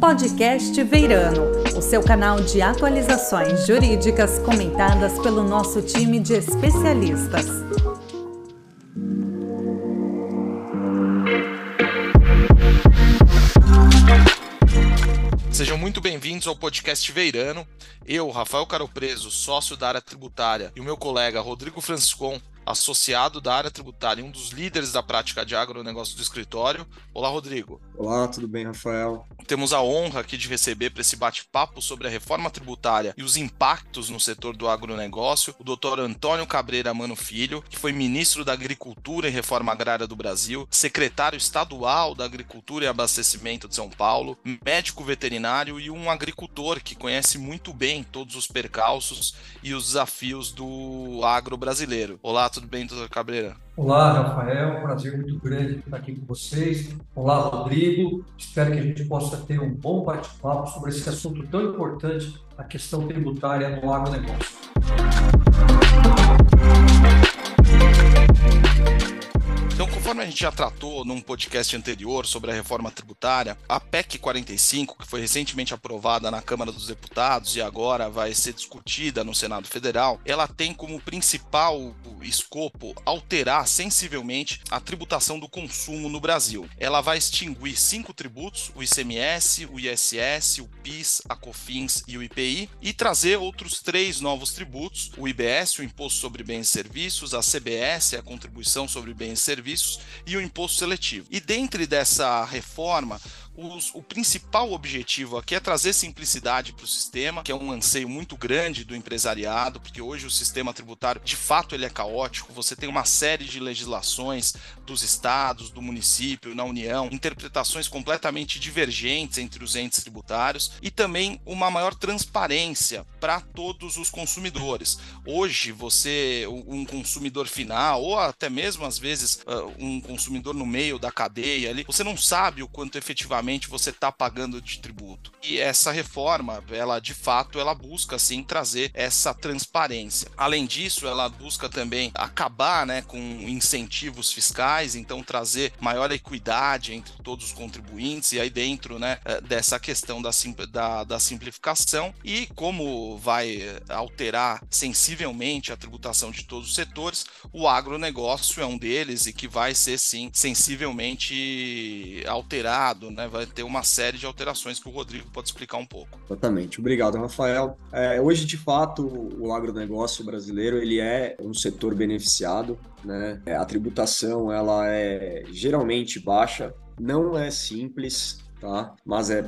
Podcast Veirano, o seu canal de atualizações jurídicas comentadas pelo nosso time de especialistas. Sejam muito bem-vindos ao podcast Veirano. Eu, Rafael Caropreso, sócio da área tributária, e o meu colega Rodrigo Franciscon, associado da área tributária e um dos líderes da prática de agronegócio do escritório. Olá, Rodrigo. Olá, tudo bem, Rafael? Temos a honra aqui de receber para esse bate-papo sobre a reforma tributária e os impactos no setor do agronegócio o doutor Antônio Cabreira Mano Filho, que foi ministro da Agricultura e Reforma Agrária do Brasil, secretário estadual da Agricultura e Abastecimento de São Paulo, médico veterinário e um agricultor que conhece muito bem todos os percalços e os desafios do agro brasileiro. Olá, tudo bem, doutor Cabreira? Olá, Rafael, prazer muito grande estar aqui com vocês. Olá, Rodrigo. Espero que a gente possa ter um bom bate-papo sobre esse assunto tão importante, a questão tributária no agronegócio. Gente já tratou num podcast anterior sobre a reforma tributária, a PEC 45, que foi recentemente aprovada na Câmara dos Deputados e agora vai ser discutida no Senado Federal, ela tem como principal escopo alterar sensivelmente a tributação do consumo no Brasil. Ela vai extinguir cinco tributos: o ICMS, o ISS, o PIS, a COFINS e o IPI, e trazer outros três novos tributos: o IBS, o Imposto sobre Bens e Serviços, a CBS, a Contribuição sobre Bens e Serviços serviços e o imposto seletivo. E dentro dessa reforma, os, o principal objetivo aqui é trazer simplicidade para o sistema, que é um anseio muito grande do empresariado, porque hoje o sistema tributário, de fato, ele é caótico. Você tem uma série de legislações dos estados, do município, na União, interpretações completamente divergentes entre os entes tributários e também uma maior transparência para todos os consumidores. Hoje, você, um consumidor final, ou até mesmo às vezes ah, um consumidor no meio da cadeia ali, você não sabe o quanto efetivamente você está pagando de tributo. E essa reforma, ela de fato, ela busca assim trazer essa transparência. Além disso, ela busca também acabar, né, com incentivos fiscais, então trazer maior equidade entre todos os contribuintes e aí dentro, né, eh, dessa questão da, da, da simplificação e como vai alterar sensivelmente a tributação de todos os setores, o agronegócio é um deles e que vai ser sim sensivelmente alterado, né? Vai ter uma série de alterações que o Rodrigo pode explicar um pouco. Exatamente. Obrigado, Rafael. É, hoje, de fato, o agronegócio brasileiro ele é um setor beneficiado. Né? É, a tributação ela é geralmente baixa, não é simples, tá? mas é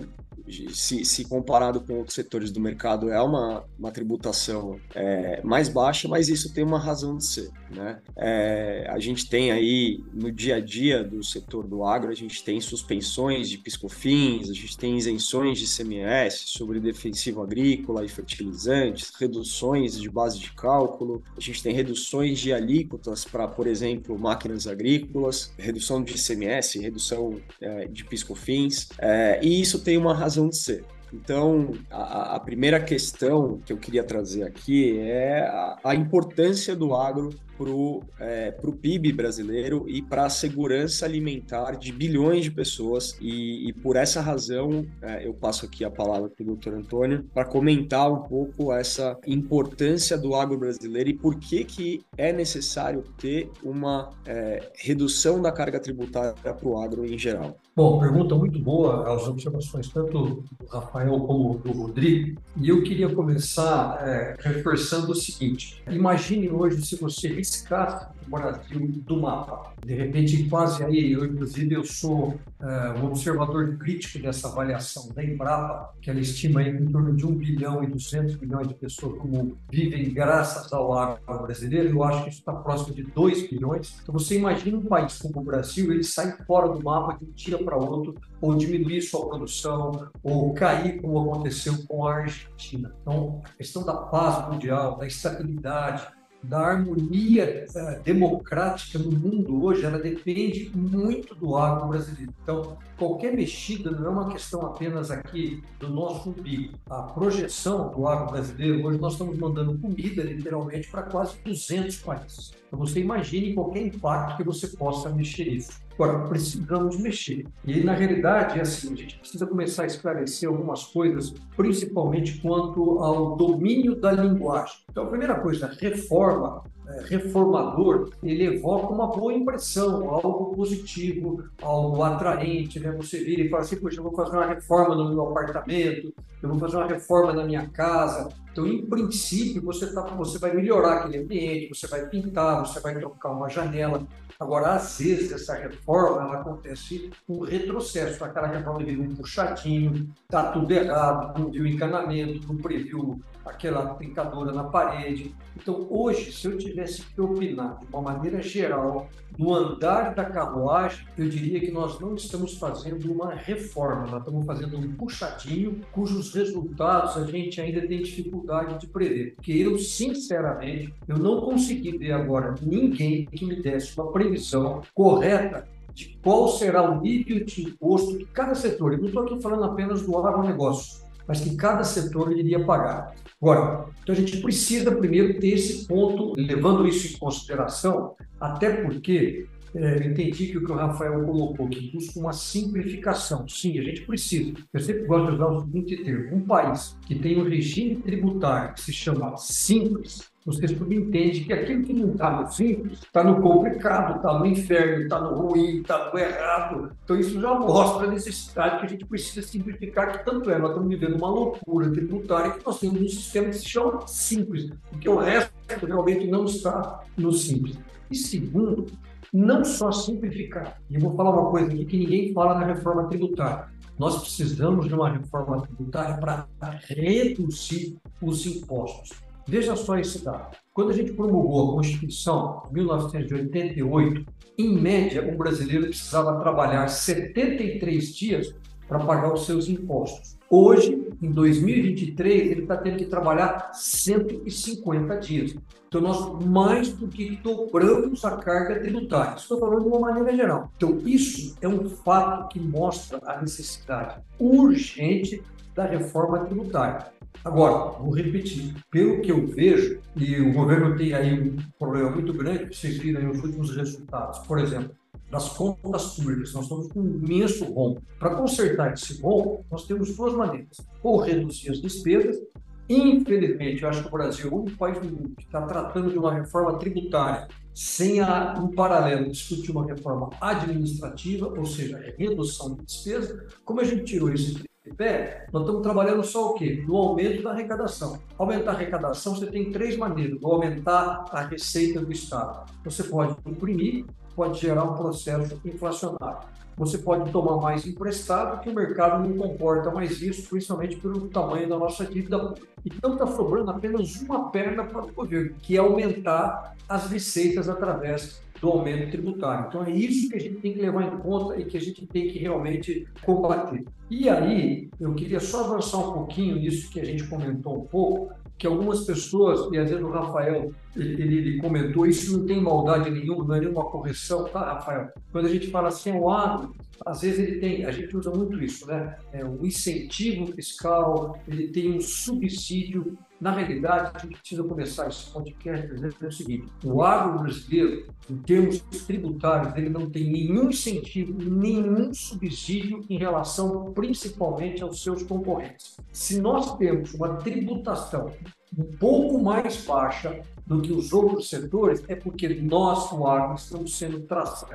se, se, comparado com outros setores do mercado, é uma, uma tributação é, mais baixa, mas isso tem uma razão de ser. Né? É, a gente tem aí, no dia a dia do setor do agro, a gente tem suspensões de piscofins, a gente tem isenções de CMS sobre defensivo agrícola e fertilizantes, reduções de base de cálculo, a gente tem reduções de alíquotas para, por exemplo, máquinas agrícolas, redução de CMS, redução é, de piscofins, é, e isso tem uma razão de ser. Então, a, a, primeira questão que eu queria trazer aqui é a, a importância do agro para o é, PIB brasileiro e para a segurança alimentar de bilhões de pessoas. E, e por essa razão, é, eu passo aqui a palavra para o doutor Antônio para comentar um pouco essa importância do agro brasileiro e por que, que é necessário ter uma é, redução da carga tributária para o agro em geral. Bom, pergunta muito boa, as observações tanto do Rafael como do Rodrigo. E eu queria começar é, reforçando o seguinte: imagine hoje se você riscasse o Brasil do mapa. De repente, quase aí, eu inclusive eu sou é, um observador crítico dessa avaliação da Embrapa, que ela estima aí em torno de 1 bilhão e 200 milhões de pessoas como vivem graças ao agro brasileiro. Eu acho que isso está próximo de 2 bilhões. Então, você imagina um país como o Brasil, ele sai fora do mapa de um para outro, ou diminuir sua produção, ou cair, como aconteceu com a Argentina. Então, a questão da paz mundial, da estabilidade, da harmonia uh, democrática no mundo hoje, ela depende muito do agro brasileiro. Então, qualquer mexida não é uma questão apenas aqui do nosso PIB. A projeção do agro brasileiro, hoje nós estamos mandando comida, literalmente, para quase 200 países. Então, você imagine qualquer impacto que você possa mexer isso. Agora, precisamos mexer. E, na realidade, é assim, a gente precisa começar a esclarecer algumas coisas, principalmente quanto ao domínio da linguagem. Então, a primeira coisa, reforma reformador, ele evoca uma boa impressão, algo positivo, algo atraente, né? Você vira e fala assim, poxa, eu vou fazer uma reforma no meu apartamento, eu vou fazer uma reforma na minha casa. Então, em princípio, você, tá, você vai melhorar aquele ambiente, você vai pintar, você vai trocar uma janela. Agora, às vezes, essa reforma ela acontece um retrocesso. Aquela reforma veio um puxadinho, está tudo errado, não viu encanamento, não previu aquela trincadora na parede. Então, hoje, se eu tivesse que opinar de uma maneira geral no andar da carruagem, eu diria que nós não estamos fazendo uma reforma, nós estamos fazendo um puxadinho cujos resultados a gente ainda tem dificuldade de prever. Porque eu, sinceramente, eu não consegui ver agora ninguém que me desse uma previsão correta de qual será o nível de imposto que cada setor, eu não estou aqui falando apenas do agronegócio, mas que cada setor iria pagar. Agora, então a gente precisa primeiro ter esse ponto, levando isso em consideração, até porque é, entendi que o que o Rafael colocou, que busca uma simplificação. Sim, a gente precisa. Eu sempre gosto de usar o seguinte termo: um país que tem um regime tributário que se chama simples, você subentende que aquilo que não está no simples está no complicado, está no inferno, está no ruim, está no errado. Então, isso já mostra a necessidade que a gente precisa simplificar, que tanto é, nós estamos vivendo uma loucura tributária que nós temos um sistema que se chama simples, porque o resto realmente não está no simples. E segundo, não só simplificar. E eu vou falar uma coisa aqui que ninguém fala na reforma tributária. Nós precisamos de uma reforma tributária para reduzir os impostos. Veja só esse dado. Quando a gente promulgou a Constituição de 1988, em média, um brasileiro precisava trabalhar 73 dias para pagar os seus impostos. Hoje, em 2023, ele está tendo que trabalhar 150 dias. Então, nós mais do que dobramos a carga tributária. Estou falando de uma maneira geral. Então, isso é um fato que mostra a necessidade urgente da reforma tributária. Agora, vou repetir, pelo que eu vejo, e o governo tem aí um problema muito grande, vocês viram aí os últimos resultados, por exemplo, das contas públicas, nós estamos com um imenso rombo. Para consertar esse rombo, nós temos duas maneiras, ou reduzir as despesas, infelizmente, eu acho que o Brasil é o único país do mundo que está tratando de uma reforma tributária sem a, em paralelo discutir uma reforma administrativa, ou seja, redução de despesa, como a gente tirou esse pé, nós estamos trabalhando só o quê? No aumento da arrecadação. Aumentar a arrecadação, você tem três maneiras. Aumentar a receita do Estado. Você pode imprimir, pode gerar um processo inflacionário. Você pode tomar mais emprestado, que o mercado não comporta mais isso, principalmente pelo tamanho da nossa dívida. Então está sobrando apenas uma perna para o governo, que é aumentar as receitas através do aumento tributário. Então é isso que a gente tem que levar em conta e que a gente tem que realmente combater. E aí, eu queria só avançar um pouquinho nisso que a gente comentou um pouco, que algumas pessoas, e às vezes o Rafael, ele, ele, comentou, isso não tem maldade nenhuma, não é nenhuma correção, tá, Rafael? Quando a gente fala assim, o agro, às vezes ele tem, a gente usa muito isso, né? É um incentivo fiscal, ele tem um subsídio na realidade, a gente precisa começar esse podcast dizendo o seguinte: o agro brasileiro, em termos tributários, ele não tem nenhum incentivo, nenhum subsídio em relação principalmente aos seus concorrentes. Se nós temos uma tributação um pouco mais baixa do que os outros setores, é porque nós, o agro, estamos sendo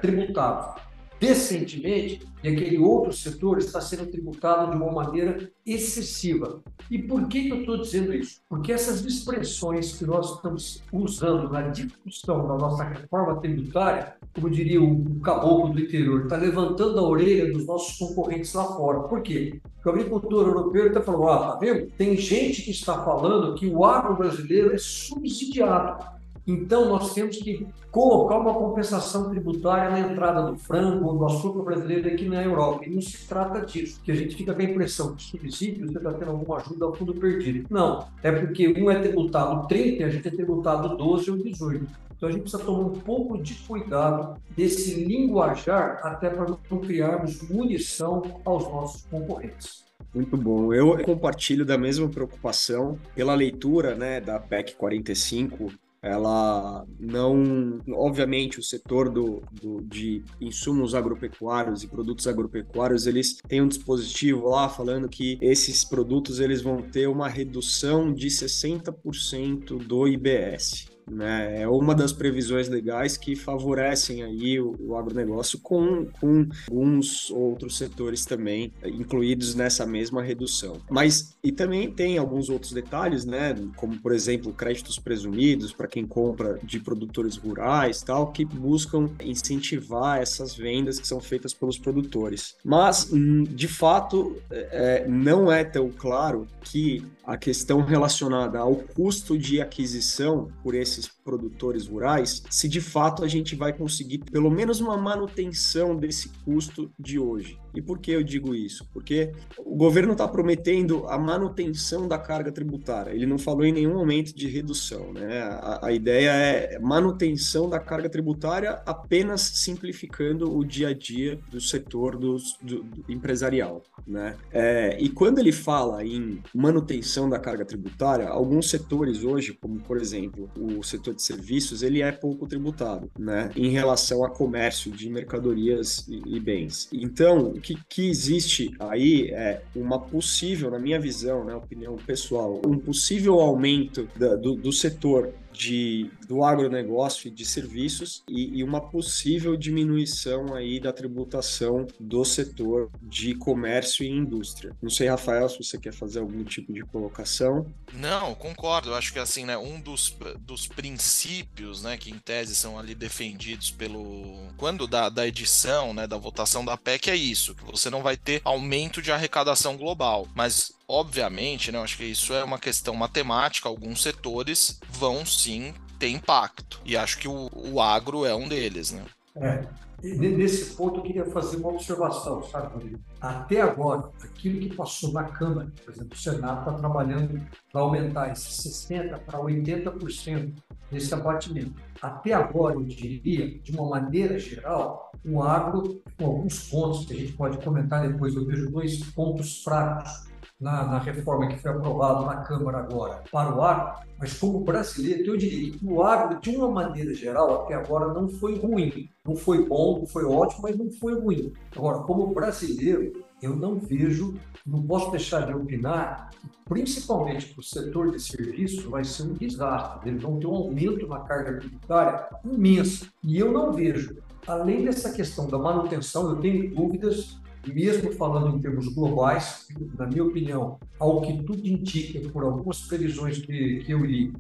tributados decentemente e aquele outro setor está sendo tributado de uma maneira excessiva. E por que, eu estou dizendo isso? Porque essas expressões que nós estamos usando na discussão da nossa reforma tributária, como diria o caboclo do interior, está levantando a orelha dos nossos concorrentes lá fora. Por quê? Porque o agricultor europeu está falando, ah, tá vendo? Tem gente que está falando que o agro brasileiro é subsidiado. Então, nós temos que colocar uma compensação tributária na entrada do frango ou do açúcar brasileiro aqui na Europa. E não se trata disso, que a gente fica com a impressão que subsídio você está tendo alguma ajuda ao fundo perdido. Não, é porque um é tributado 30 e a gente é tributado 12 ou 18. Então a gente precisa tomar um pouco de cuidado desse linguajar até para não criarmos munição aos nossos concorrentes. Muito bom. Eu compartilho da mesma preocupação pela leitura né, da PEC 45 ela não, obviamente, o setor do, do, de insumos agropecuários e produtos agropecuários, eles têm um dispositivo lá falando que esses produtos eles vão ter uma redução de 60% do IBS. Né? É uma das previsões legais que favorecem aí o, o agronegócio com, com alguns outros setores também incluídos nessa mesma redução. Mas, e também tem alguns outros detalhes, né? Como, por exemplo, créditos presumidos para quem compra de produtores rurais tal, que buscam incentivar essas vendas que são feitas pelos produtores. Mas, hum, de fato, é, é, não é tão claro que a questão relacionada ao custo de aquisição por esse produtores rurais, se de fato a gente vai conseguir pelo menos uma manutenção desse custo de hoje. E por que eu digo isso? Porque o governo está prometendo a manutenção da carga tributária. Ele não falou em nenhum momento de redução. Né? A, a ideia é manutenção da carga tributária, apenas simplificando o dia a dia do setor dos, do, do empresarial. Né? É, e quando ele fala em manutenção da carga tributária, alguns setores hoje, como por exemplo o setor de serviços, ele é pouco tributado né? em relação a comércio de mercadorias e, e bens. Então, que, que existe aí é uma possível, na minha visão, né, opinião pessoal, um possível aumento da, do, do setor de, do agronegócio e de serviços e, e, uma possível diminuição aí da tributação do setor de comércio e indústria. Não sei, Rafael, se você quer fazer algum tipo de colocação. Não, concordo. Eu acho que assim, né, um dos, dos princípios, né, que em tese são ali defendidos pelo quando da, da edição, né, da votação da PEC é isso, que você não vai ter aumento de arrecadação global, mas Obviamente, né, acho que isso é uma questão matemática, alguns setores vão sim ter impacto. E acho que o, o agro é um deles, né? É. Nesse ponto, eu queria fazer uma observação, sabe, Rodrigo? Até agora, aquilo que passou na Câmara, por exemplo, o Senado está trabalhando para aumentar esse 60% para 80% desse abatimento. Até agora, eu diria, de uma maneira geral, o agro, com alguns pontos que a gente pode comentar depois, eu vejo dois pontos fracos na, na, reforma que foi aprovada na Câmara agora para o agro, mas como brasileiro, eu diria que o agro, de uma maneira geral, até agora não foi ruim. Não foi bom, não foi ótimo, mas não foi ruim. Agora, como brasileiro, eu não vejo, não posso deixar de opinar principalmente para o setor de serviços, vai ser um desastre. Eles vão ter um aumento na carga tributária imenso. E eu não vejo, além dessa questão da manutenção, eu tenho dúvidas mesmo falando em termos globais, na minha opinião, ao que tudo indica, por algumas previsões que, que eu li,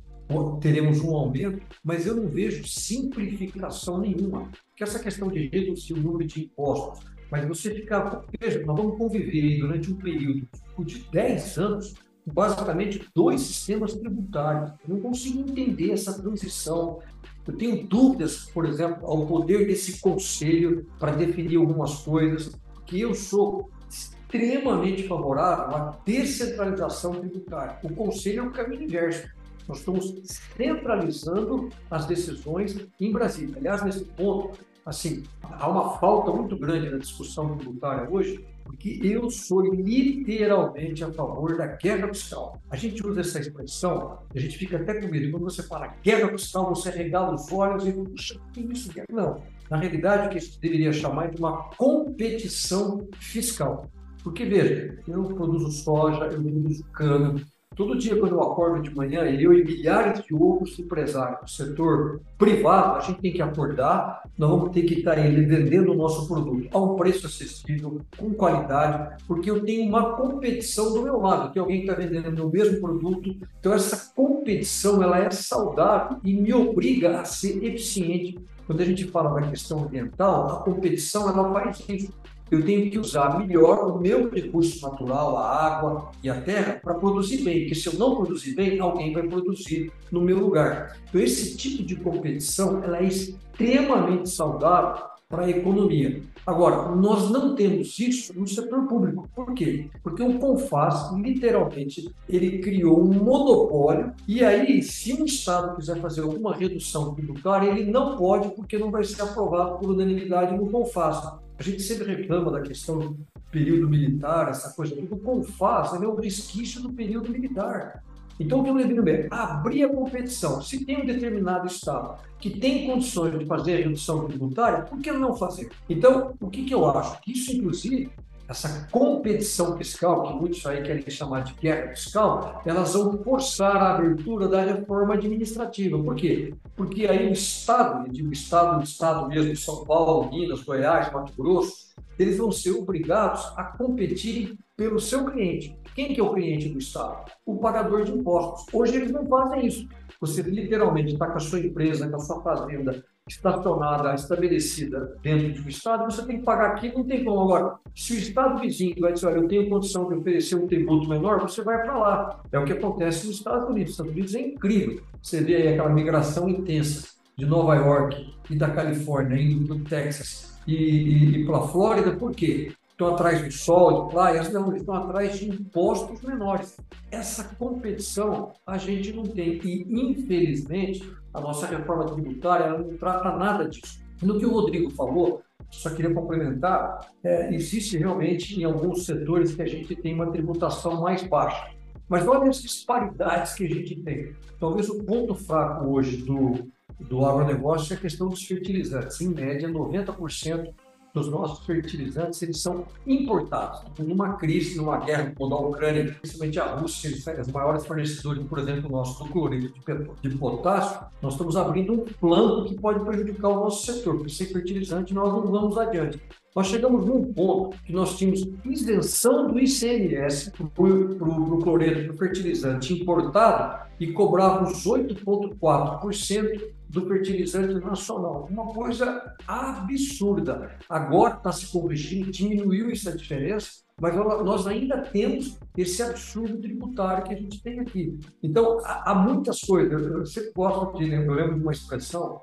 teremos um aumento, mas eu não vejo simplificação nenhuma. Que essa questão de reduzir o número de impostos, mas você ficar, veja, nós vamos conviver durante um período de 10 anos basicamente dois sistemas tributários. Eu não consigo entender essa transição. Eu tenho dúvidas, por exemplo, ao poder desse conselho para definir algumas coisas que eu sou extremamente favorável à descentralização tributária. O Conselho é o caminho inverso. Nós estamos centralizando as decisões em Brasília. Aliás, nesse ponto, assim, há uma falta muito grande na discussão tributária hoje, porque eu sou literalmente a favor da guerra fiscal. A gente usa essa expressão, a gente fica até com medo. Quando você fala guerra fiscal, você regala os olhos e, puxa, que isso? Não. Na realidade, o que gente deveria chamar de uma competição fiscal. Porque, veja, eu produzo soja, eu produzo cana, Todo dia, quando eu acordo de manhã, eu e milhares de outros empresários do setor privado, a gente tem que acordar, nós vamos ter que estar ele vendendo o nosso produto a um preço acessível, com qualidade, porque eu tenho uma competição do meu lado, tem alguém que está vendendo o mesmo produto. Então, essa competição ela é saudável e me obriga a ser eficiente. Quando a gente fala da questão ambiental, a competição ela faz isso eu tenho que usar melhor o meu recurso natural, a água e a terra, para produzir bem, porque se eu não produzir bem, alguém vai produzir no meu lugar. Então, esse tipo de competição ela é extremamente saudável para a economia. Agora, nós não temos isso no setor público. Por quê? Porque o Confas, literalmente, ele criou um monopólio e aí, se um Estado quiser fazer alguma redução tributária, ele não pode porque não vai ser aprovado por unanimidade no Confas. A gente sempre reclama da questão do período militar, essa coisa tudo. O CONFAS é um resquício do período militar. Então, o que eu deveria ver? Abrir a competição. Se tem um determinado Estado que tem condições de fazer a redução tributária, por que não fazer? Então, o que, que eu acho? Que isso, inclusive, essa competição fiscal, que muitos aí querem chamar de guerra fiscal, elas vão forçar a abertura da reforma administrativa. Por quê? Porque aí o Estado, digo Estado, o Estado mesmo, São Paulo, Minas, Goiás, Mato Grosso, eles vão ser obrigados a competirem pelo seu cliente. Quem que é o cliente do Estado? O pagador de impostos. Hoje eles não fazem isso. Você literalmente está com a sua empresa, com a sua fazenda, estacionada, estabelecida dentro do Estado, você tem que pagar aqui, não tem como. Agora, se o Estado vizinho vai dizer, olha, eu tenho condição de oferecer um tributo menor, você vai para lá. É o que acontece nos Estados Unidos. Os Estados Unidos é incrível. Você vê aí aquela migração intensa de Nova York e da Califórnia, indo para o Texas e, e, e para a Flórida, por quê? Estão atrás do sol, de praias, não, eles estão atrás de impostos menores. Essa competição a gente não tem. E, infelizmente, a nossa reforma tributária não trata nada disso. No que o Rodrigo falou, só queria complementar, é, existe realmente em alguns setores que a gente tem uma tributação mais baixa. Mas olha as disparidades que a gente tem. Talvez o ponto fraco hoje do, do agronegócio é a questão dos fertilizantes. Em média, 90% dos nossos fertilizantes, eles são importados. Numa crise, numa guerra como a Ucrânia, principalmente a Rússia, os maiores fornecedores, por exemplo, nosso do cloreto de potássio, nós estamos abrindo um plano que pode prejudicar o nosso setor, porque sem fertilizante nós não vamos adiante. Nós chegamos num ponto que nós tínhamos isenção do ICMS para o cloreto, para o fertilizante importado, e cobrávamos 8,4% do fertilizante nacional. Uma coisa absurda. Agora está se corrigindo, diminuiu essa diferença, mas nós ainda temos esse absurdo tributário que a gente tem aqui. Então, há muitas coisas. Eu sempre gosto de eu lembro de uma expressão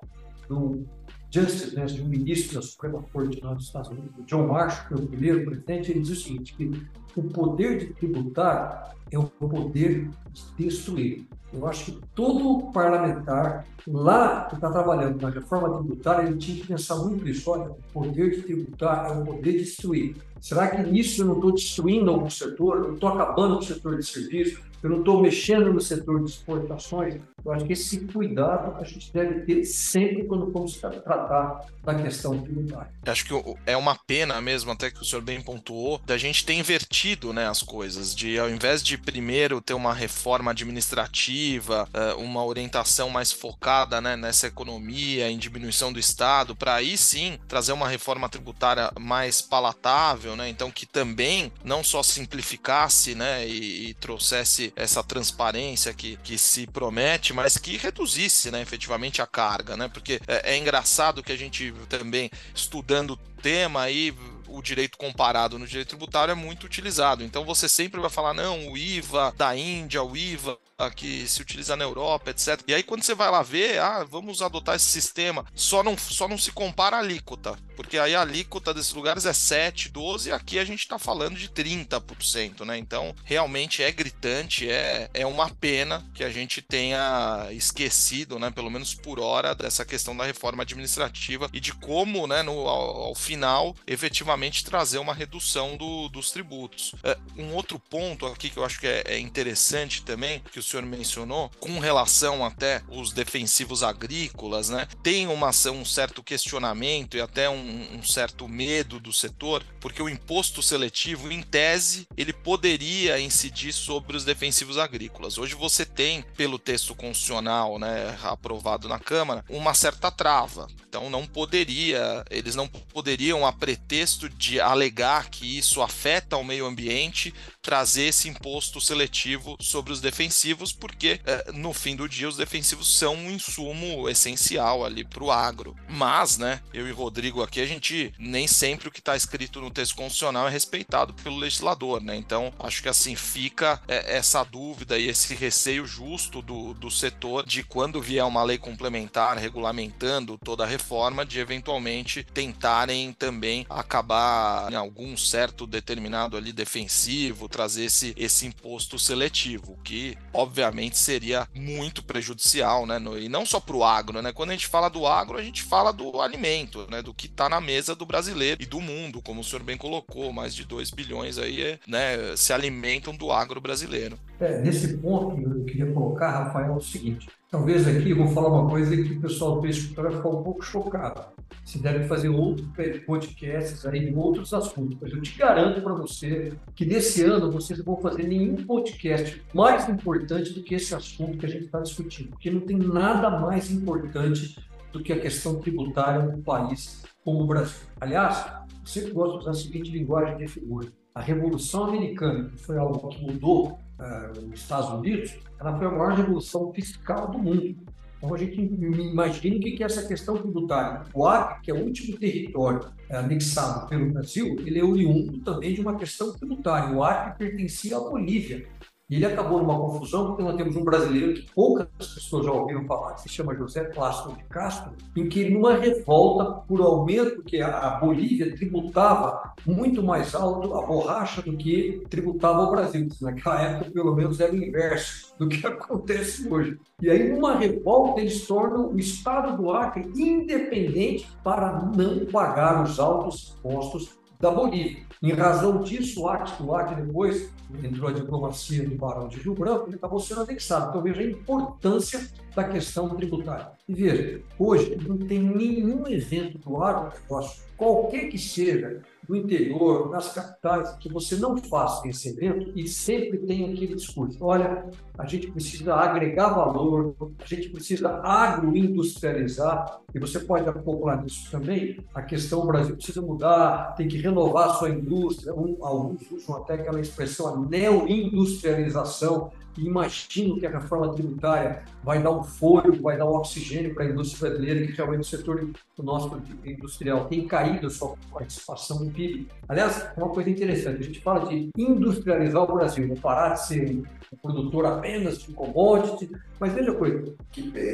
do Justice, né, de um ministro da Suprema Corte dos Estados Unidos, John Marshall, que é o primeiro presidente, ele diz o seguinte, que o poder de tributar é o poder de destruir. Eu acho que todo parlamentar lá que está trabalhando na reforma tributária, ele tinha que pensar muito nisso. Olha, o poder de tributar é o poder de destruir. Será que nisso eu não estou destruindo algum setor? Eu estou acabando com o setor de serviço? Eu não estou mexendo no setor de exportações? Eu acho que esse cuidado a gente deve ter sempre quando vamos tratar da questão tributária. Acho que é uma pena mesmo, até que o senhor bem pontuou, da gente ter invertido né, as coisas, de ao invés de primeiro ter uma reforma administrativa, eh, uma orientação mais focada né, nessa economia, em diminuição do Estado, para aí sim trazer uma reforma tributária mais palatável, né, então que também não só simplificasse né, e, e trouxesse essa transparência que, que se promete, mas que reduzisse, né, efetivamente a carga, né? Porque é, é engraçado que a gente também estudando o tema aí o direito comparado no direito tributário é muito utilizado. Então você sempre vai falar, não, o IVA da Índia, o IVA que se utiliza na Europa, etc. E aí quando você vai lá ver, ah, vamos adotar esse sistema, só não, só não se compara a alíquota, porque aí a alíquota desses lugares é 7, 12, e aqui a gente está falando de 30%, né? Então, realmente é gritante, é, é uma pena que a gente tenha esquecido, né, pelo menos por hora, dessa questão da reforma administrativa e de como, né, no, ao, ao final, efetivamente trazer uma redução do, dos tributos. É, um outro ponto aqui que eu acho que é, é interessante também, que o senhor mencionou, com relação até os defensivos agrícolas, né? Tem uma, um certo questionamento e até um, um certo medo do setor, porque o imposto seletivo, em tese, ele poderia incidir sobre os defensivos agrícolas. Hoje você tem, pelo texto constitucional, né, aprovado na Câmara, uma certa trava. Então não poderia, eles não poderiam, a pretexto de alegar que isso afeta o meio ambiente, trazer esse imposto seletivo sobre os defensivos, porque é, no fim do dia os defensivos são um insumo essencial ali para o agro. Mas, né, eu e Rodrigo aqui, a gente nem sempre o que está escrito no texto constitucional é respeitado pelo legislador, né? Então, acho que assim fica é, essa dúvida e esse receio justo do, do setor de quando vier uma lei complementar regulamentando toda a reforma, de eventualmente tentarem também acabar em algum certo determinado ali defensivo, trazer esse, esse imposto seletivo, que obviamente seria muito prejudicial, né? No, e não só para o agro, né? Quando a gente fala do agro, a gente fala do alimento, né? Do que está na mesa do brasileiro e do mundo, como o senhor bem colocou, mais de 2 bilhões aí né, se alimentam do agro brasileiro. É, nesse ponto, eu queria colocar, Rafael, o seguinte: talvez aqui eu vou falar uma coisa que o pessoal do escutar vai ficar um pouco chocado. Se deve fazer outros podcasts aí de outros assuntos, mas eu te garanto para você que nesse ano vocês não vão fazer nenhum podcast mais importante do que esse assunto que a gente está discutindo, porque não tem nada mais importante do que a questão tributária num país como o Brasil. Aliás, eu sempre gosto de usar a seguinte linguagem de figura. A Revolução Americana, que foi algo que mudou uh, os Estados Unidos, ela foi a maior revolução fiscal do mundo. Então a gente imagina o que é essa questão tributária. O Acre, que é o último território uh, anexado pelo Brasil, ele é oriundo também de uma questão tributária. O Acre pertencia à Bolívia. E ele acabou numa confusão, porque nós temos um brasileiro que poucas pessoas já ouviram falar, que se chama José Plácido de Castro, em que numa revolta por aumento, porque a Bolívia tributava muito mais alto a borracha do que tributava o Brasil. Naquela época, pelo menos, era o inverso do que acontece hoje. E aí, numa revolta, eles tornam o Estado do Acre independente para não pagar os altos impostos da Bolívia. Em razão disso, o Acre, o Acre depois entrou a diplomacia do Barão de Rio Branco, ele acabou sendo anexado. Então veja a importância da questão tributária. E veja, hoje não tem nenhum evento do agronegócio, qualquer que seja, no interior, nas capitais, que você não faça esse evento e sempre tem aquele discurso. Olha, a gente precisa agregar valor, a gente precisa agroindustrializar, e você pode acoplar nisso também a questão: o Brasil precisa mudar, tem que renovar sua indústria. Um, alguns usam até aquela expressão, a neoindustrialização imagino que a reforma tributária vai dar um fôlego, vai dar um oxigênio para a indústria brasileira, que realmente o setor do nosso industrial tem caído a sua participação no PIB. Aliás, é uma coisa interessante, a gente fala de industrializar o Brasil, não parar de ser um produtor apenas de commodity, mas veja a coisa,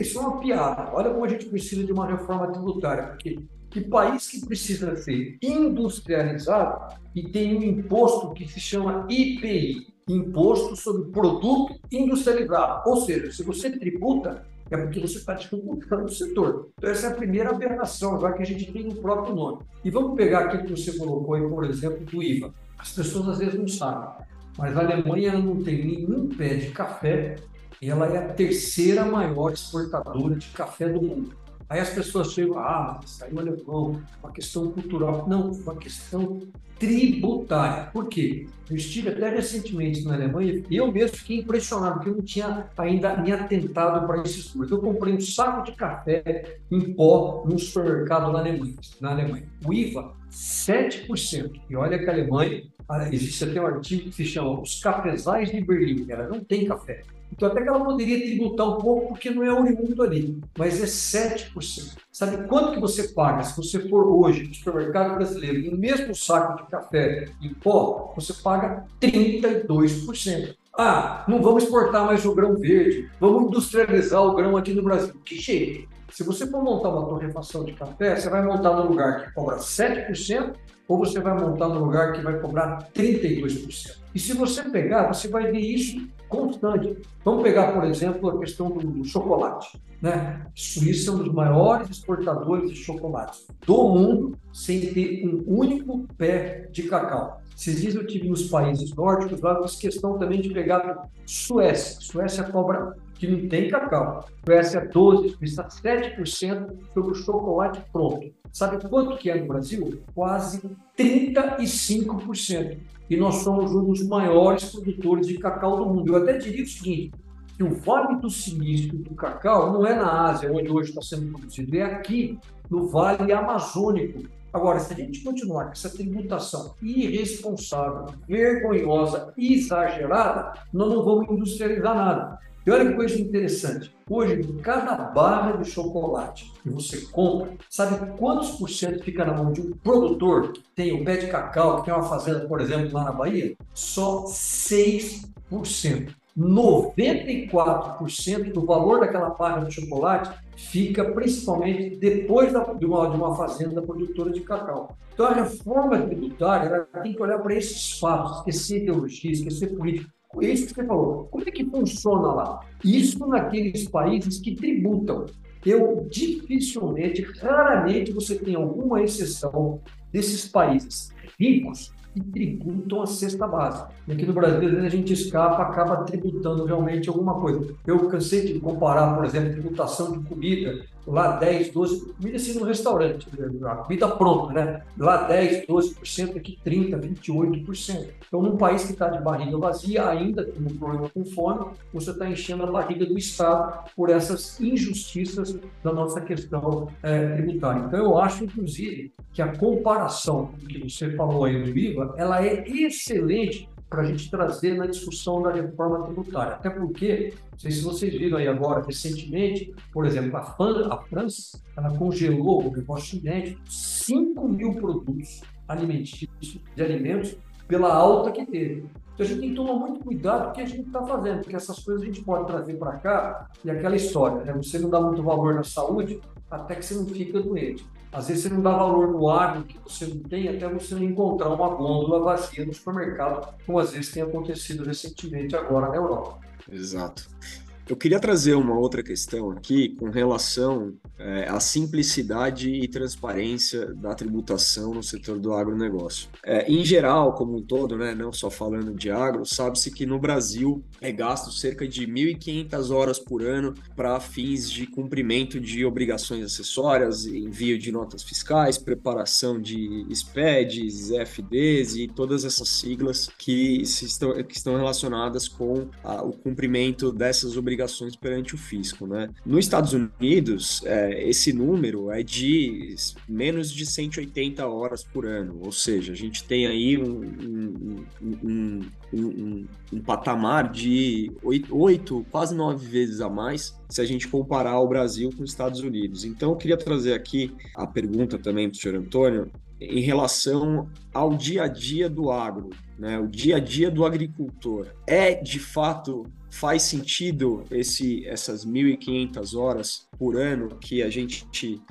isso é uma piada. Olha como a gente precisa de uma reforma tributária, porque que país que precisa ser industrializado e tem um imposto que se chama IPI, imposto sobre produto industrializado. Ou seja, se você tributa, é porque você está tributando o setor. Então, essa é a primeira aberração, já que a gente tem o próprio nome. E vamos pegar aquilo que você colocou aí, por exemplo, do IVA. As pessoas às vezes não sabem, mas a Alemanha não tem nenhum pé de café ela é a terceira maior exportadora de café do mundo. Aí as pessoas chegam, ah, aí é alemão, uma questão cultural. Não, uma questão tributária. Por quê? Eu estive até recentemente na Alemanha e eu mesmo fiquei impressionado, porque eu não tinha ainda me atentado para esses estudo. Eu comprei um saco de café em pó num supermercado na Alemanha. Na Alemanha. O IVA, 7%. E olha que a Alemanha, existe até um artigo que se chama Os Cafezais de Berlim. Ela não tem café. Então, até que ela poderia tributar um pouco, porque não é oriundo ali, mas é 7%. Sabe quanto que você paga se você for hoje no supermercado brasileiro, no mesmo saco de café em pó, você paga 32%. Ah, não vamos exportar mais o grão verde, vamos industrializar o grão aqui no Brasil. Que jeito? Se você for montar uma torrefação de café, você vai montar num lugar que cobra 7% ou você vai montar num lugar que vai cobrar 32%. E se você pegar, você vai ver isso constante. Vamos pegar, por exemplo, a questão do, do chocolate. Né? Suíça é um dos maiores exportadores de chocolate do mundo, sem ter um único pé de cacau. Esses dias eu tive nos países nórdicos, lá fiz questão também de pegar Suécia. Suécia cobra que não tem cacau. Suécia 12, Suíça 7% sobre o chocolate pronto. Sabe quanto que é no Brasil? Quase 35%. E nós somos um dos maiores produtores de cacau do mundo. Eu até diria o seguinte, que o Vale do Silício do cacau não é na Ásia, onde hoje está sendo produzido, é aqui, no Vale Amazônico. Agora, se a gente continuar com essa tributação irresponsável, vergonhosa, exagerada, nós não vamos industrializar nada. E olha que coisa interessante. Hoje, cada barra de chocolate que você compra, sabe quantos por cento fica na mão de um produtor que tem o pé de cacau, que tem uma fazenda, por exemplo, lá na Bahia? Só 6%. 94% do valor daquela barra de chocolate fica principalmente depois de, uma, de uma fazenda produtora de cacau. Então, a reforma tributária tem que olhar para esses fatos, esquecer ideologia, esquecer política. É isso que você falou. Como é que funciona lá? Isso naqueles países que tributam. Eu dificilmente, raramente você tem alguma exceção desses países ricos que tributam a cesta básica. Aqui no Brasil, às vezes a gente escapa, acaba tributando realmente alguma coisa. Eu cansei de comparar, por exemplo, tributação de comida lá 10, 12, comida assim no restaurante, a comida pronta, né? Lá 10, 12%, aqui 30, 28%. Então, num país que está de barriga vazia, ainda com um problema com fome, você está enchendo a barriga do Estado por essas injustiças da nossa questão é, tributária. Então, eu acho, inclusive, que a comparação que você falou aí do IVA, ela é excelente para a gente trazer na discussão da reforma tributária. Até porque, não sei se vocês viram aí agora, recentemente, por exemplo, a, FAN, a França, ela congelou o negócio inédito 5 mil produtos alimentícios, de alimentos, pela alta que teve. Então a gente tem que tomar muito cuidado com o que a gente está fazendo, porque essas coisas a gente pode trazer para cá e aquela história, né? você não dá muito valor na saúde até que você não fica doente. Às vezes você não dá valor no agro que você não tem até você não encontrar uma gôndola vazia no supermercado, como às vezes tem acontecido recentemente agora na Europa. Exato. Eu queria trazer uma outra questão aqui com relação é, à simplicidade e transparência da tributação no setor do agronegócio. É, em geral, como um todo, né, não só falando de agro, sabe-se que no Brasil é gasto cerca de 1.500 horas por ano para fins de cumprimento de obrigações acessórias, envio de notas fiscais, preparação de SPEDs, FDs e todas essas siglas que, estão, que estão relacionadas com a, o cumprimento dessas obrigações obrigações perante o fisco. Né? Nos Estados Unidos, é, esse número é de menos de 180 horas por ano, ou seja, a gente tem aí um, um, um, um, um patamar de oito, quase nove vezes a mais se a gente comparar o Brasil com os Estados Unidos. Então, eu queria trazer aqui a pergunta também para o senhor Antônio, em relação ao dia a dia do agro, né? o dia a dia do agricultor. É de fato faz sentido esse essas 1.500 horas por ano que a gente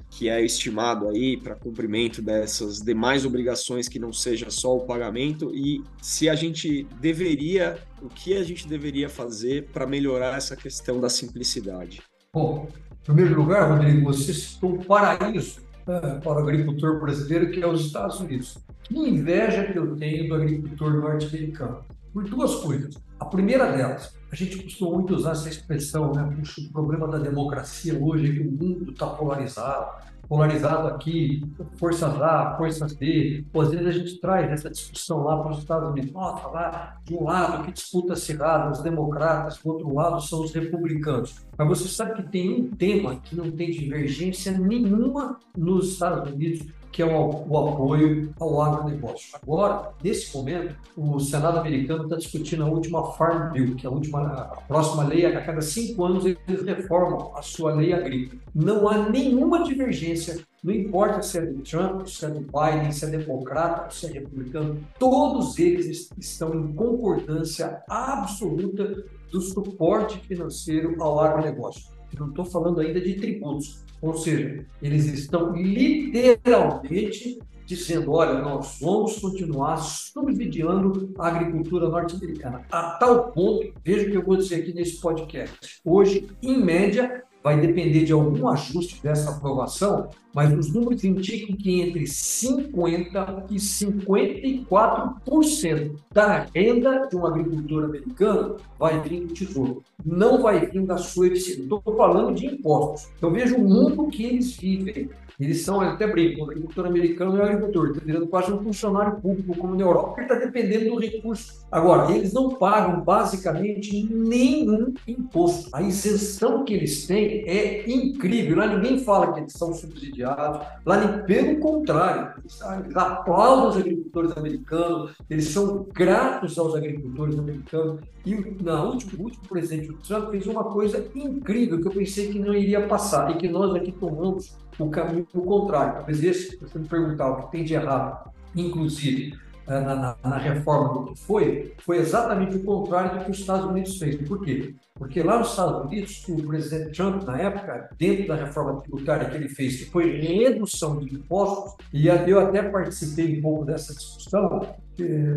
que é estimado aí para cumprimento dessas demais obrigações que não seja só o pagamento e se a gente deveria o que a gente deveria fazer para melhorar essa questão da simplicidade. Bom, em primeiro lugar, Rodrigo, você citou um paraíso né, para o agricultor brasileiro que é os Estados Unidos. Que inveja que eu tenho do agricultor norte-americano por duas coisas. A primeira delas, a gente costuma muito usar essa expressão, né? Puxa, o problema da democracia hoje é que o mundo está polarizado. Polarizado aqui, forças A, forças B. Ou às vezes a gente traz essa discussão lá para os Estados Unidos. Nossa, lá de um lado que disputa acirrada, os democratas, do outro lado são os republicanos. Mas você sabe que tem um tema que não tem divergência nenhuma nos Estados Unidos, que é o, apoio ao agronegócio. Agora, nesse momento, o Senado americano está discutindo a última Farm Bill, que é a última, a próxima lei, a cada cinco anos eles reformam a sua lei agrícola. Não há nenhuma divergência, não importa se é do Trump, se é do Biden, se é democrata, se é republicano, todos eles estão em concordância absoluta do suporte financeiro ao agronegócio. Eu não estou falando ainda de tributos, ou seja, eles estão literalmente dizendo: olha, nós vamos continuar subsidiando a agricultura norte-americana. A tal ponto, veja o que eu vou dizer aqui nesse podcast. Hoje, em média, vai depender de algum ajuste dessa aprovação, mas os números indicam que entre 50% e 54% da renda de um agricultor americano vai vir do tesouro, não vai vir da sua eficiência. Estou falando de impostos. Então veja o mundo que eles vivem. Eles são, até brinco, o agricultor americano é um agricultor, está virando quase um funcionário público, como na Europa, porque está dependendo do recurso. Agora, eles não pagam basicamente nenhum imposto. A isenção que eles têm é incrível. Lá ninguém fala que eles são subsidiados, lá pelo contrário, eles, aplaudem os agricultores americanos, eles são gratos aos agricultores americanos. E na última, o último presidente Trump fez uma coisa incrível que eu pensei que não iria passar e que nós aqui tomamos o caminho contrário. Talvez esse, você me perguntar o que tem de errado, inclusive na, na, na, reforma do que foi, foi exatamente o contrário do que os Estados Unidos fez. Por quê? Porque lá nos Estados Unidos, o presidente Trump, na época, dentro da reforma tributária que ele fez, que foi redução de impostos, e eu até participei um pouco dessa discussão,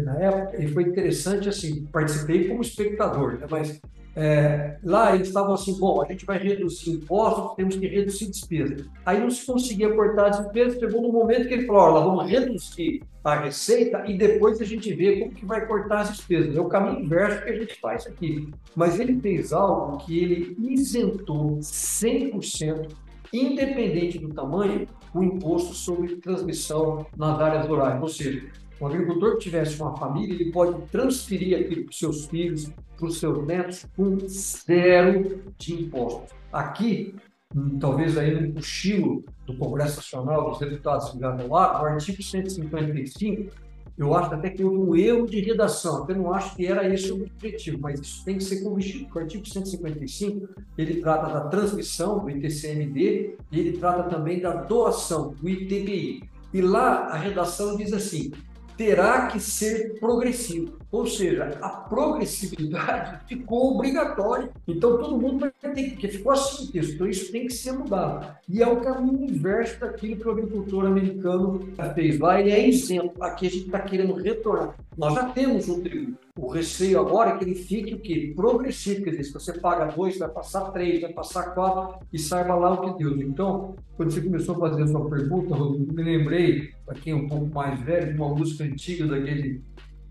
na época, e foi interessante, assim, participei como espectador, né? mas É, lá eles estavam assim, bom, a gente vai reduzir impostos, temos que reduzir despesas. Aí não se conseguia cortar as despesas, chegou no momento que ele falou, olha, vamos reduzir a receita e depois a gente vê como que vai cortar as despesas. É o caminho inverso que a gente faz aqui. Mas ele fez algo que ele isentou 100%, independente do tamanho, o imposto sobre transmissão nas áreas rurais. Ou seja, um agricultor que tivesse uma família, ele pode transferir aquilo para os seus filhos, para os seus netos, com zero de impostos. Aqui, hum, talvez aí no cochilo do Congresso Nacional dos Deputados ligados ar, o artigo 155, eu acho até que houve um erro de redação, eu não acho que era esse o objetivo, mas isso tem que ser corrigido. O artigo 155, ele trata da transmissão do ITCMD e ele trata também da doação do ITBI. E lá a redação diz assim: terá que ser progressivo. Ou seja, a progressividade ficou obrigatória. Então todo mundo vai ter que, ficou assim o texto. Então isso tem que ser mudado. E é o caminho inverso daquilo que o agricultor americano fez lá. Ele é isento. Aqui a gente está querendo retornar. Nós já temos um tributo. O receio agora é que ele fique o quê? Progressivo. Quer dizer, se você paga dois, vai passar três, vai passar quatro e saiba lá o que Deus. Então, quando você começou a fazer a sua pergunta, Rodrigo, me lembrei, para quem é um pouco mais velho, de uma música antiga daquele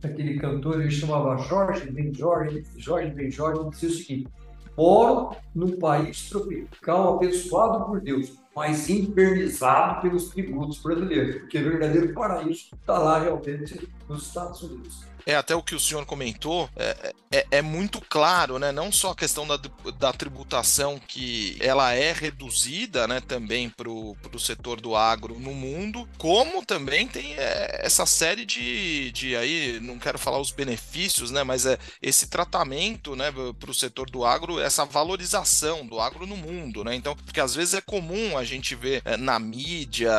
aquele cantor, ele chamava Jorge Ben Jorge, Jorge Ben Jorge, ele dizia o seguinte: moro num país tropical abençoado por Deus, mas infernizado pelos tributos brasileiros, porque o verdadeiro paraíso está lá realmente nos Estados Unidos é até o que o senhor comentou, é, é, é, muito claro, né? Não só a questão da, da tributação, que ela é reduzida né, também para o setor do agro no mundo, como também tem é, essa série de, de aí, não quero falar os benefícios, né? Mas é esse tratamento né, para o setor do agro, essa valorização do agro no mundo, né? Então, porque às vezes é comum a gente ver é, na mídia,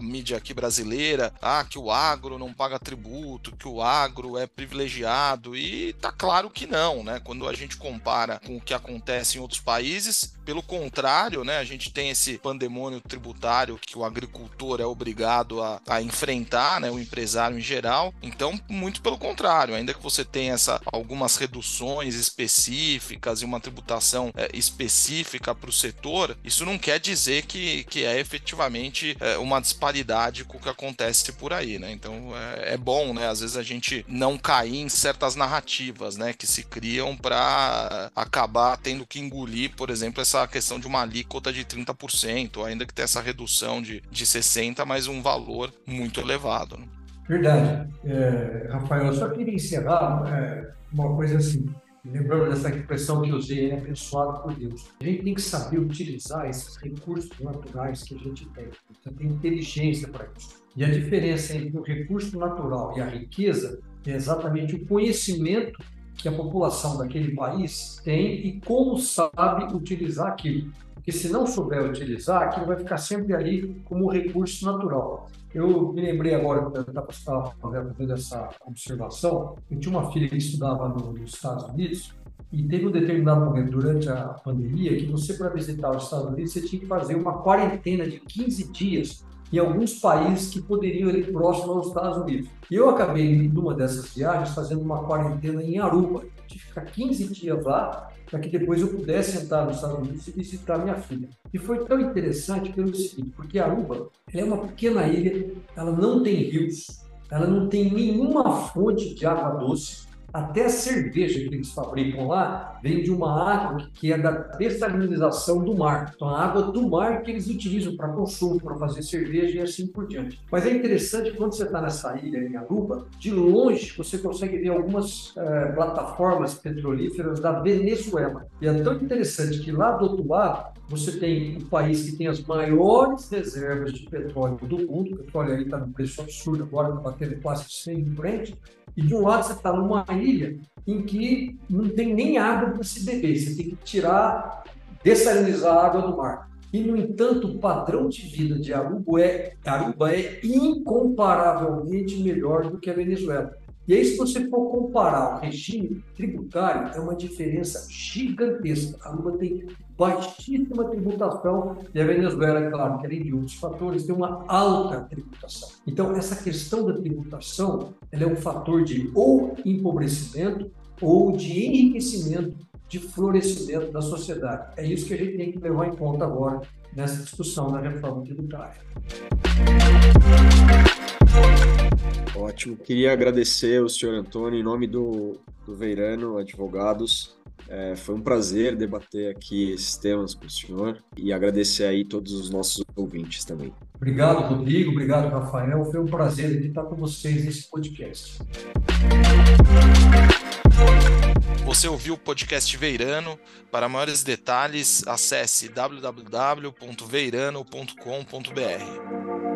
mídia aqui brasileira, ah, que o agro não paga tributo, que o agro é privilegiado e tá claro que não, né? Quando a gente compara com o que acontece em outros países, pelo contrário, né? A gente tem esse pandemônio tributário que o agricultor é obrigado a, a enfrentar, né? O empresário em geral. Então, muito pelo contrário, ainda que você tenha essa, algumas reduções específicas e uma tributação é, específica para o setor, isso não quer dizer que, que é efetivamente é, uma disparidade com o que acontece por aí, né? Então, é, é bom, né? Às vezes a gente não cair em certas narrativas, né, que se criam para acabar tendo que engolir, por exemplo, essa questão de uma alíquota de 30%, ainda que tenha essa redução de, de 60%, mas um valor muito elevado. Né? Verdade. É, Rafael, eu só queria encerrar é, uma coisa assim, lembrando dessa expressão que usei, é abençoado por Deus. A gente tem que saber utilizar esses recursos naturais que a gente tem. Então, tem inteligência para isso. E a diferença entre o recurso natural e a riqueza é exatamente o conhecimento que a população daquele país tem e como sabe utilizar aquilo. Porque se não souber utilizar, aquilo vai ficar sempre ali como recurso natural. Eu me lembrei agora, quando eu estava fazendo essa observação, eu tinha uma filha que estudava nos Estados Unidos e teve um determinado momento durante a pandemia que você, para visitar os Estados Unidos, você tinha que fazer uma quarentena de 15 dias em alguns países que poderiam ir próximo aos Estados Unidos. E eu acabei, numa dessas viagens, fazendo uma quarentena em Aruba. Tive que ficar 15 dias lá para que depois eu pudesse entrar nos Estados Unidos e visitar minha filha. E foi tão interessante pelo seguinte, porque Aruba é uma pequena ilha, ela não tem rios, ela não tem nenhuma fonte de água doce, até a cerveja que eles fabricam lá vem de uma água que é da dessalinização do mar. Então, a água do mar que eles utilizam para consumo, para fazer cerveja e assim por diante. Mas é interessante quando você está nessa ilha em Aruba, de longe você consegue ver algumas é, plataformas petrolíferas da Venezuela. E é tão interessante que lá do outro lado você tem um país que tem as maiores reservas de petróleo do mundo, o petróleo aí está no preço absurdo, agora está batendo quase 100 em frente, e de um lado você está numa ilha em que não tem nem água para se beber, você tem que tirar, dessalinizar a água do mar. E, no entanto, o padrão de vida de Aruba é, Aruba é incomparavelmente melhor do que a Venezuela. E aí, se você for comparar o regime tributário, é uma diferença gigantesca. A Aruba tem baixíssima tributação e a Venezuela, claro, que além de outros fatores, tem uma alta tributação. Então, essa questão da tributação ela é um fator de ou empobrecimento ou de enriquecimento de florescimento da sociedade. É isso que a gente tem que levar em conta agora nessa discussão da reforma tributária. Ótimo. Queria agradecer ao senhor Antônio, em nome do, do Veirano Advogados. É, foi um prazer debater aqui esses temas com o senhor e agradecer aí todos os nossos ouvintes também. Obrigado, Rodrigo. Obrigado, Rafael. Foi um prazer estar com vocês nesse podcast. Você ouviu o podcast Veirano. Para maiores detalhes, acesse www.veirano.com.br.